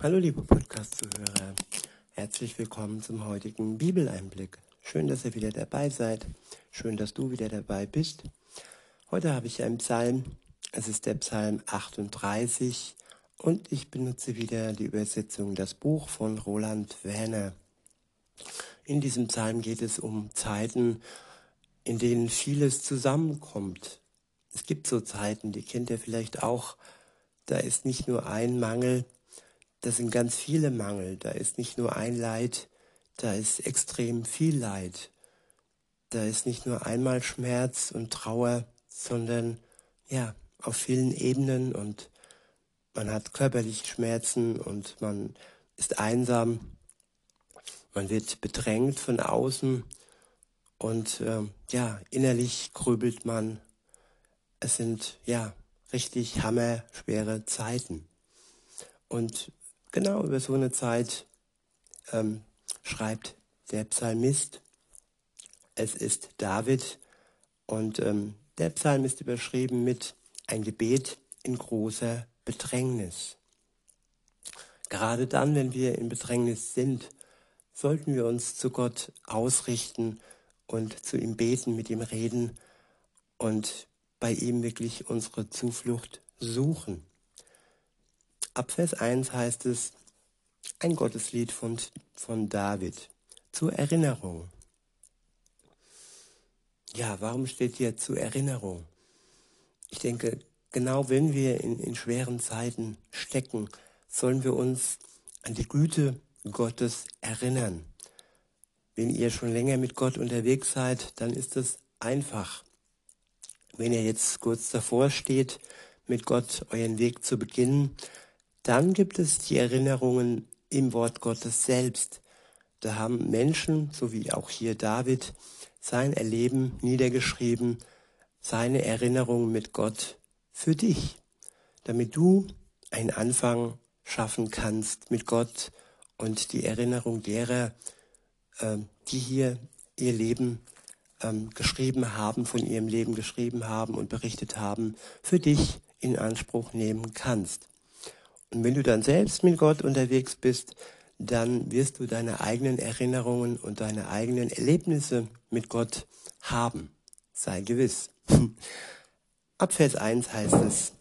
Hallo liebe Podcast-Zuhörer, herzlich willkommen zum heutigen Bibeleinblick. Schön, dass ihr wieder dabei seid, schön, dass du wieder dabei bist. Heute habe ich einen Psalm, es ist der Psalm 38 und ich benutze wieder die Übersetzung Das Buch von Roland Werner. In diesem Psalm geht es um Zeiten, in denen vieles zusammenkommt. Es gibt so Zeiten, die kennt ihr vielleicht auch, da ist nicht nur ein Mangel, das sind ganz viele Mangel. Da ist nicht nur ein Leid, da ist extrem viel Leid. Da ist nicht nur einmal Schmerz und Trauer, sondern ja, auf vielen Ebenen und man hat körperliche Schmerzen und man ist einsam, man wird bedrängt von außen und äh, ja, innerlich grübelt man. Es sind ja richtig hammerschwere Zeiten. Und genau über so eine Zeit ähm, schreibt der Psalmist. Es ist David und ähm, der Psalm ist überschrieben mit ein Gebet in großer Bedrängnis. Gerade dann, wenn wir in Bedrängnis sind, sollten wir uns zu Gott ausrichten und zu ihm beten, mit ihm reden und bei ihm wirklich unsere Zuflucht suchen. Ab Vers 1 heißt es, ein Gotteslied von, von David zur Erinnerung. Ja, warum steht hier zur Erinnerung? Ich denke, genau wenn wir in, in schweren Zeiten stecken, sollen wir uns an die Güte Gottes erinnern. Wenn ihr schon länger mit Gott unterwegs seid, dann ist es einfach. Wenn ihr jetzt kurz davor steht, mit Gott euren Weg zu beginnen, dann gibt es die Erinnerungen im Wort Gottes selbst. Da haben Menschen, so wie auch hier David, sein Erleben niedergeschrieben, seine Erinnerungen mit Gott für dich, damit du einen Anfang schaffen kannst mit Gott und die Erinnerung derer, äh, die hier ihr Leben ähm, geschrieben haben, von ihrem Leben geschrieben haben und berichtet haben, für dich in Anspruch nehmen kannst. Und wenn du dann selbst mit Gott unterwegs bist, dann wirst du deine eigenen Erinnerungen und deine eigenen Erlebnisse mit Gott haben. Sei gewiss. Ab Vers 1 heißt es,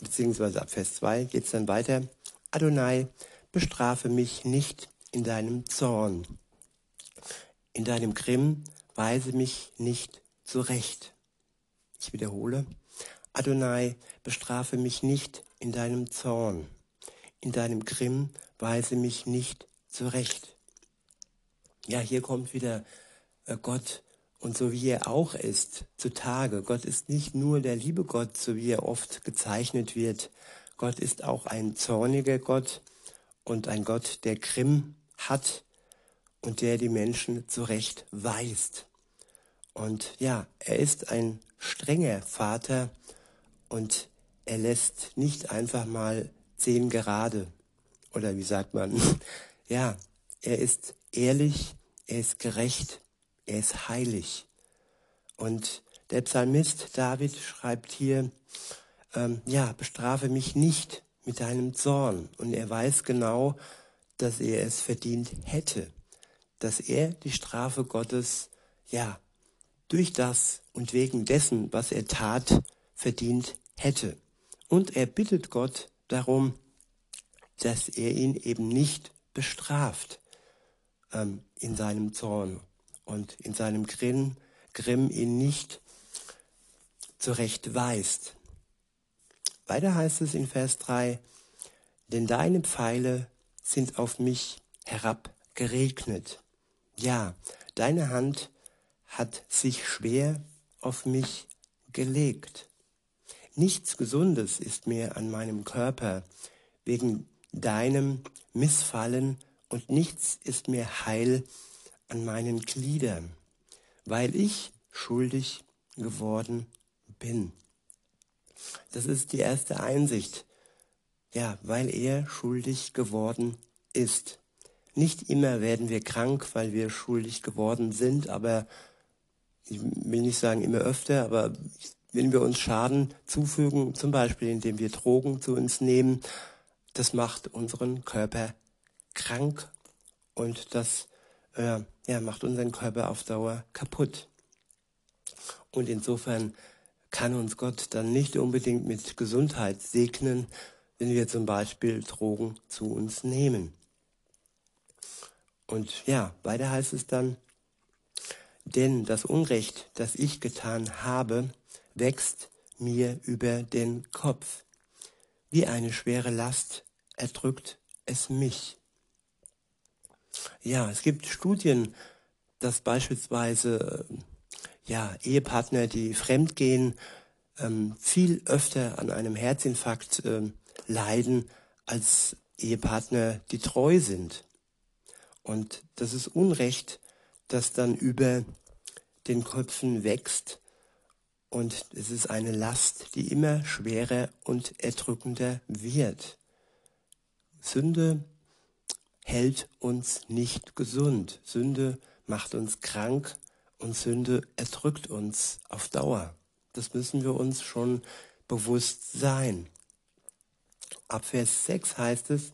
beziehungsweise ab Vers 2 geht es dann weiter. Adonai, bestrafe mich nicht in deinem Zorn. In deinem Grimm weise mich nicht zurecht. Ich wiederhole. Adonai, bestrafe mich nicht in deinem Zorn in deinem Grimm weise mich nicht zurecht. Ja, hier kommt wieder äh, Gott und so wie er auch ist zutage. Gott ist nicht nur der liebe Gott, so wie er oft gezeichnet wird. Gott ist auch ein zorniger Gott und ein Gott, der Grimm hat und der die Menschen zurecht weist. Und ja, er ist ein strenger Vater und er lässt nicht einfach mal zehn gerade. Oder wie sagt man? Ja, er ist ehrlich, er ist gerecht, er ist heilig. Und der Psalmist David schreibt hier, ähm, ja, bestrafe mich nicht mit deinem Zorn. Und er weiß genau, dass er es verdient hätte, dass er die Strafe Gottes, ja, durch das und wegen dessen, was er tat, verdient hätte. Und er bittet Gott, darum, dass er ihn eben nicht bestraft ähm, in seinem Zorn und in seinem Grimm, Grimm ihn nicht zurechtweist. Weiter heißt es in Vers 3, denn deine Pfeile sind auf mich herabgeregnet. Ja, deine Hand hat sich schwer auf mich gelegt. Nichts Gesundes ist mir an meinem Körper wegen deinem Missfallen und nichts ist mir heil an meinen Gliedern, weil ich schuldig geworden bin. Das ist die erste Einsicht. Ja, weil er schuldig geworden ist. Nicht immer werden wir krank, weil wir schuldig geworden sind, aber ich will nicht sagen immer öfter, aber wenn wir uns Schaden zufügen, zum Beispiel indem wir Drogen zu uns nehmen, das macht unseren Körper krank und das äh, ja, macht unseren Körper auf Dauer kaputt. Und insofern kann uns Gott dann nicht unbedingt mit Gesundheit segnen, wenn wir zum Beispiel Drogen zu uns nehmen. Und ja, weiter heißt es dann, denn das Unrecht, das ich getan habe, wächst mir über den Kopf. Wie eine schwere Last erdrückt es mich. Ja, es gibt Studien, dass beispielsweise ja, Ehepartner, die fremdgehen, ähm, viel öfter an einem Herzinfarkt ähm, leiden als Ehepartner, die treu sind. Und das ist Unrecht, das dann über den Köpfen wächst. Und es ist eine Last, die immer schwerer und erdrückender wird. Sünde hält uns nicht gesund. Sünde macht uns krank und Sünde erdrückt uns auf Dauer. Das müssen wir uns schon bewusst sein. Ab Vers 6 heißt es,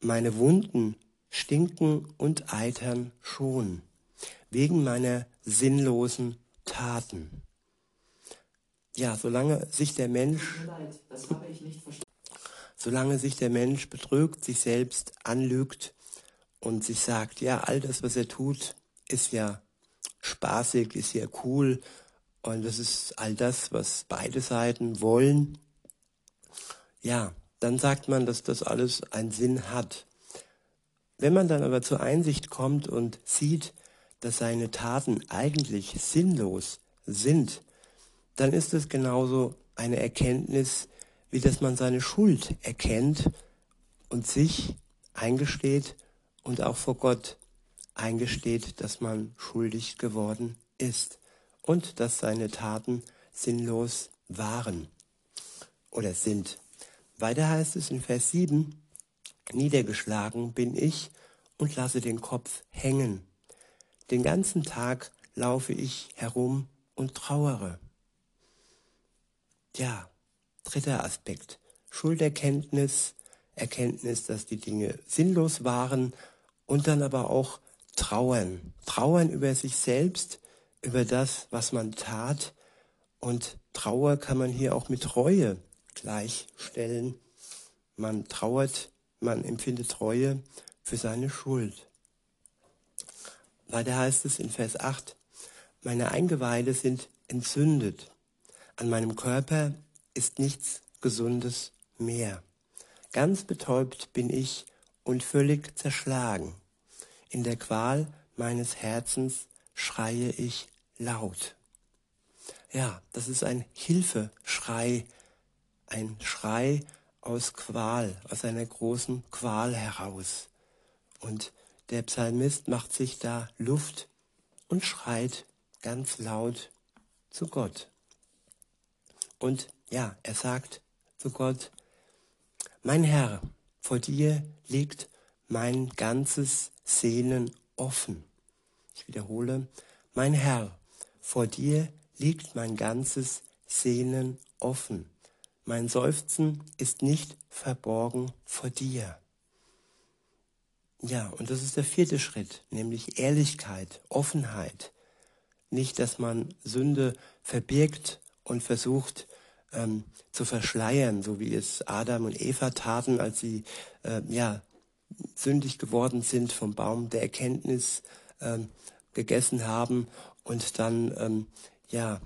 meine Wunden stinken und eitern schon, wegen meiner sinnlosen Taten. Ja, solange sich der Mensch, solange sich der Mensch betrügt, sich selbst anlügt und sich sagt, ja, all das, was er tut, ist ja spaßig, ist ja cool und das ist all das, was beide Seiten wollen. Ja, dann sagt man, dass das alles einen Sinn hat. Wenn man dann aber zur Einsicht kommt und sieht, dass seine Taten eigentlich sinnlos sind, dann ist es genauso eine Erkenntnis, wie dass man seine Schuld erkennt und sich eingesteht und auch vor Gott eingesteht, dass man schuldig geworden ist und dass seine Taten sinnlos waren oder sind. Weiter heißt es in Vers 7, Niedergeschlagen bin ich und lasse den Kopf hängen. Den ganzen Tag laufe ich herum und trauere. Ja, dritter Aspekt. Schulderkenntnis, Erkenntnis, dass die Dinge sinnlos waren und dann aber auch Trauern. Trauern über sich selbst, über das, was man tat. Und Trauer kann man hier auch mit Reue gleichstellen. Man trauert, man empfindet Reue für seine Schuld. Weiter heißt es in Vers 8, meine Eingeweide sind entzündet. An meinem Körper ist nichts Gesundes mehr. Ganz betäubt bin ich und völlig zerschlagen. In der Qual meines Herzens schreie ich laut. Ja, das ist ein Hilfeschrei, ein Schrei aus Qual, aus einer großen Qual heraus. Und der Psalmist macht sich da Luft und schreit ganz laut zu Gott. Und ja, er sagt zu Gott, mein Herr, vor dir liegt mein ganzes Sehnen offen. Ich wiederhole, mein Herr, vor dir liegt mein ganzes Sehnen offen. Mein Seufzen ist nicht verborgen vor dir. Ja, und das ist der vierte Schritt, nämlich Ehrlichkeit, Offenheit. Nicht, dass man Sünde verbirgt und versucht ähm, zu verschleiern, so wie es Adam und Eva taten, als sie äh, ja sündig geworden sind, vom Baum der Erkenntnis ähm, gegessen haben und dann, ähm, ja,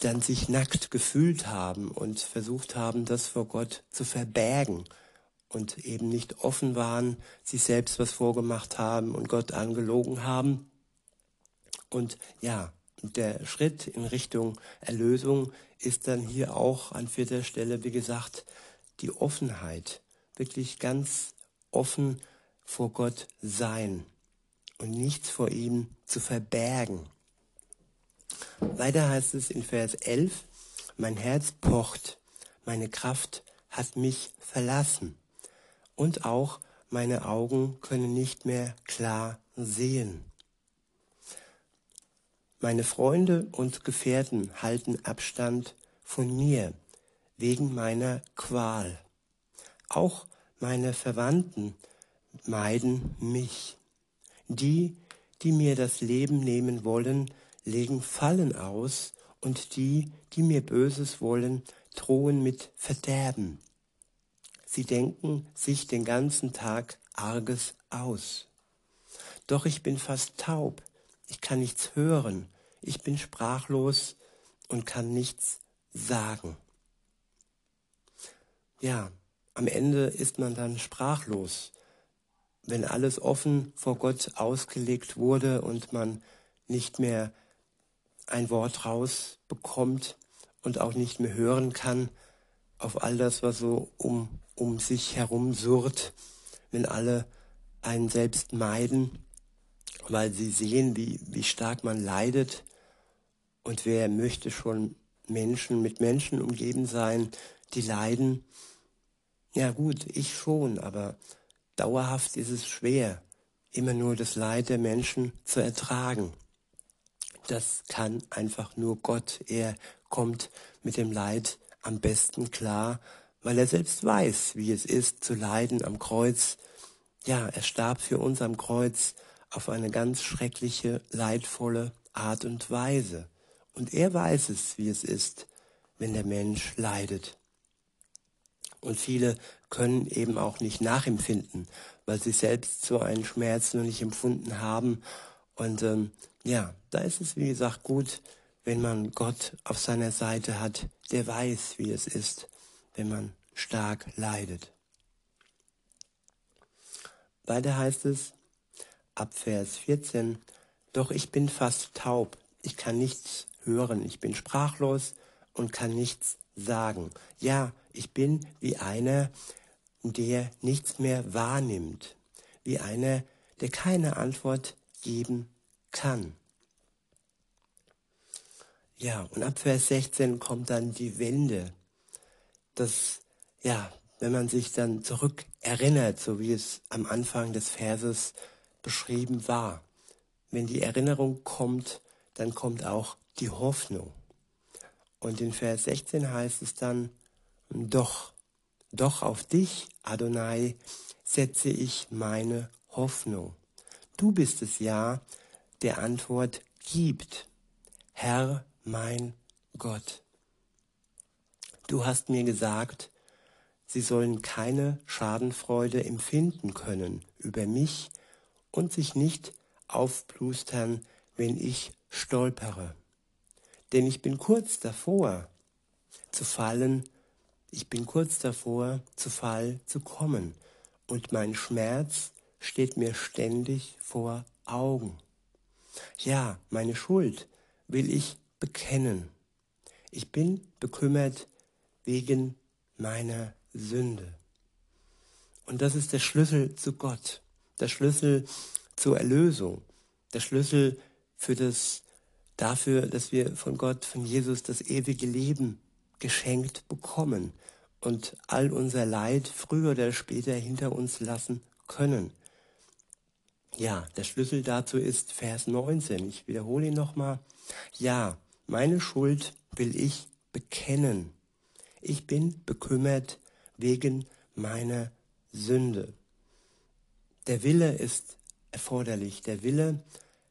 dann sich nackt gefühlt haben und versucht haben, das vor Gott zu verbergen und eben nicht offen waren, sich selbst was vorgemacht haben und Gott angelogen haben. Und ja, der Schritt in Richtung Erlösung ist dann hier auch an vierter Stelle, wie gesagt, die Offenheit wirklich ganz offen vor Gott sein und nichts vor ihm zu verbergen. Weiter heißt es in Vers 11, mein Herz pocht, meine Kraft hat mich verlassen und auch meine Augen können nicht mehr klar sehen. Meine Freunde und Gefährten halten Abstand von mir wegen meiner Qual. Auch meine Verwandten meiden mich. Die, die mir das Leben nehmen wollen, legen Fallen aus, und die, die mir Böses wollen, drohen mit Verderben. Sie denken sich den ganzen Tag Arges aus. Doch ich bin fast taub, ich kann nichts hören, ich bin sprachlos und kann nichts sagen. Ja, am Ende ist man dann sprachlos, wenn alles offen vor Gott ausgelegt wurde und man nicht mehr ein Wort rausbekommt und auch nicht mehr hören kann auf all das, was so um, um sich herum surrt, wenn alle einen selbst meiden, weil sie sehen, wie, wie stark man leidet. Und wer möchte schon Menschen mit Menschen umgeben sein, die leiden? Ja gut, ich schon, aber dauerhaft ist es schwer, immer nur das Leid der Menschen zu ertragen das kann einfach nur Gott. Er kommt mit dem Leid am besten klar, weil er selbst weiß, wie es ist zu leiden am Kreuz. Ja, er starb für uns am Kreuz auf eine ganz schreckliche, leidvolle Art und Weise. Und er weiß es, wie es ist, wenn der Mensch leidet. Und viele können eben auch nicht nachempfinden, weil sie selbst so einen Schmerz noch nicht empfunden haben. Und ähm, ja, da ist es, wie gesagt, gut, wenn man Gott auf seiner Seite hat, der weiß, wie es ist, wenn man stark leidet. Weiter heißt es, ab Vers 14, doch ich bin fast taub, ich kann nichts hören, ich bin sprachlos und kann nichts sagen. Ja, ich bin wie einer, der nichts mehr wahrnimmt, wie einer, der keine Antwort geben kann. Ja, und ab Vers 16 kommt dann die Wende. Das, ja, wenn man sich dann zurück erinnert, so wie es am Anfang des Verses beschrieben war. Wenn die Erinnerung kommt, dann kommt auch die Hoffnung. Und in Vers 16 heißt es dann, doch, doch auf dich, Adonai, setze ich meine Hoffnung. Du bist es ja, der Antwort gibt. Herr, mein Gott, du hast mir gesagt, sie sollen keine Schadenfreude empfinden können über mich und sich nicht aufplustern, wenn ich stolpere. Denn ich bin kurz davor zu fallen, ich bin kurz davor, zu Fall zu kommen, und mein Schmerz steht mir ständig vor Augen. Ja, meine Schuld will ich bekennen. Ich bin bekümmert wegen meiner Sünde. Und das ist der Schlüssel zu Gott, der Schlüssel zur Erlösung, der Schlüssel für das, dafür, dass wir von Gott, von Jesus das ewige Leben geschenkt bekommen und all unser Leid früher oder später hinter uns lassen können. Ja, der Schlüssel dazu ist Vers 19. Ich wiederhole ihn nochmal. Ja, meine Schuld will ich bekennen. Ich bin bekümmert wegen meiner Sünde. Der Wille ist erforderlich, der Wille,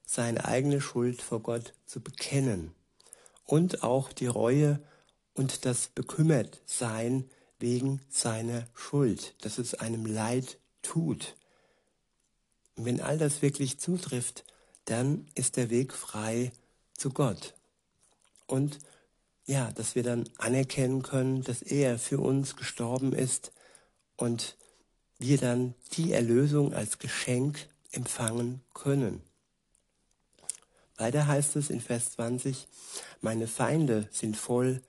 seine eigene Schuld vor Gott zu bekennen und auch die Reue und das Bekümmertsein wegen seiner Schuld, dass es einem leid tut. Und wenn all das wirklich zutrifft, dann ist der Weg frei zu Gott. Und ja, dass wir dann anerkennen können, dass er für uns gestorben ist und wir dann die Erlösung als Geschenk empfangen können. Weiter heißt es in Vers 20, meine Feinde sind voll,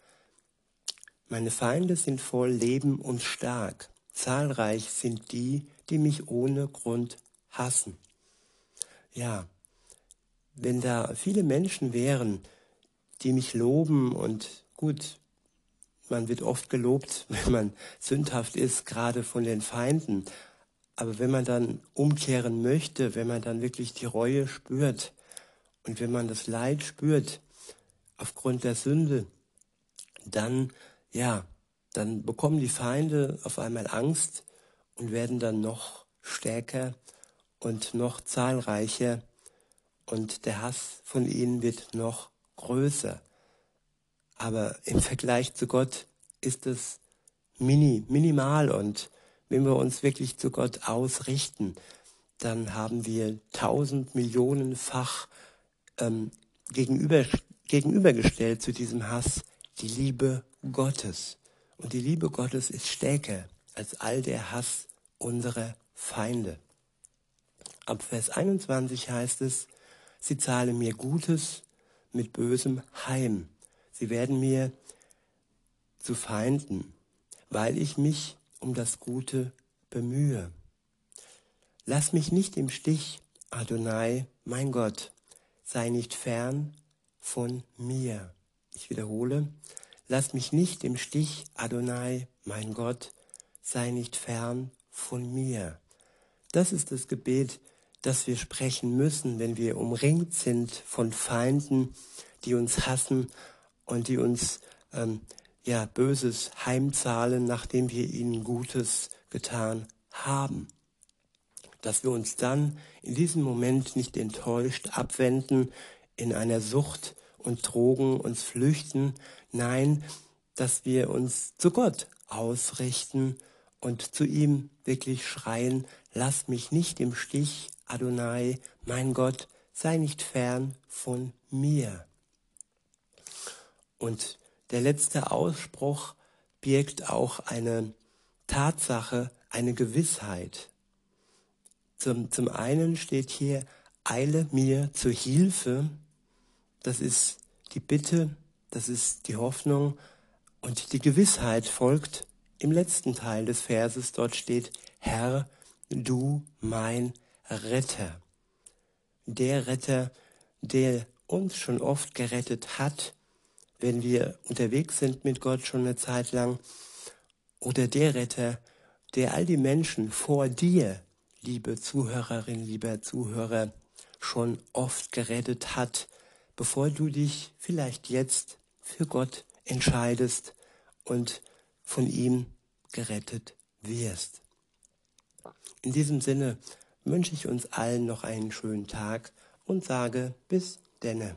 meine Feinde sind voll Leben und stark. Zahlreich sind die, die mich ohne Grund hassen. Ja, wenn da viele Menschen wären, die mich loben und gut, man wird oft gelobt, wenn man sündhaft ist, gerade von den Feinden. Aber wenn man dann umkehren möchte, wenn man dann wirklich die Reue spürt und wenn man das Leid spürt aufgrund der Sünde, dann, ja, dann bekommen die Feinde auf einmal Angst und werden dann noch stärker und noch zahlreicher und der Hass von ihnen wird noch größer. Aber im Vergleich zu Gott ist es mini, minimal und wenn wir uns wirklich zu Gott ausrichten, dann haben wir tausend Millionenfach ähm, gegenüber, gegenübergestellt zu diesem Hass die Liebe Gottes. Und die Liebe Gottes ist stärker als all der Hass unserer Feinde. Ab Vers 21 heißt es, sie zahlen mir Gutes mit Bösem heim. Sie werden mir zu Feinden, weil ich mich um das Gute bemühe. Lass mich nicht im Stich, Adonai, mein Gott, sei nicht fern von mir. Ich wiederhole, lass mich nicht im Stich, Adonai, mein Gott, sei nicht fern von mir. Das ist das Gebet, das wir sprechen müssen, wenn wir umringt sind von Feinden, die uns hassen und die uns ähm, ja Böses heimzahlen, nachdem wir ihnen Gutes getan haben. Dass wir uns dann in diesem Moment nicht enttäuscht abwenden, in einer Sucht und Drogen uns flüchten, nein, dass wir uns zu Gott ausrichten und zu ihm wirklich schreien, lass mich nicht im Stich, Adonai, mein Gott, sei nicht fern von mir. Und der letzte Ausspruch birgt auch eine Tatsache, eine Gewissheit. Zum, zum einen steht hier, eile mir zur Hilfe. Das ist die Bitte, das ist die Hoffnung und die Gewissheit folgt im letzten Teil des Verses. Dort steht, Herr, du mein Retter. Der Retter, der uns schon oft gerettet hat, wenn wir unterwegs sind mit Gott schon eine Zeit lang, oder der Retter, der all die Menschen vor dir, liebe Zuhörerin, lieber Zuhörer, schon oft gerettet hat, bevor du dich vielleicht jetzt für Gott entscheidest und von ihm gerettet wirst. In diesem Sinne wünsche ich uns allen noch einen schönen Tag und sage bis denne.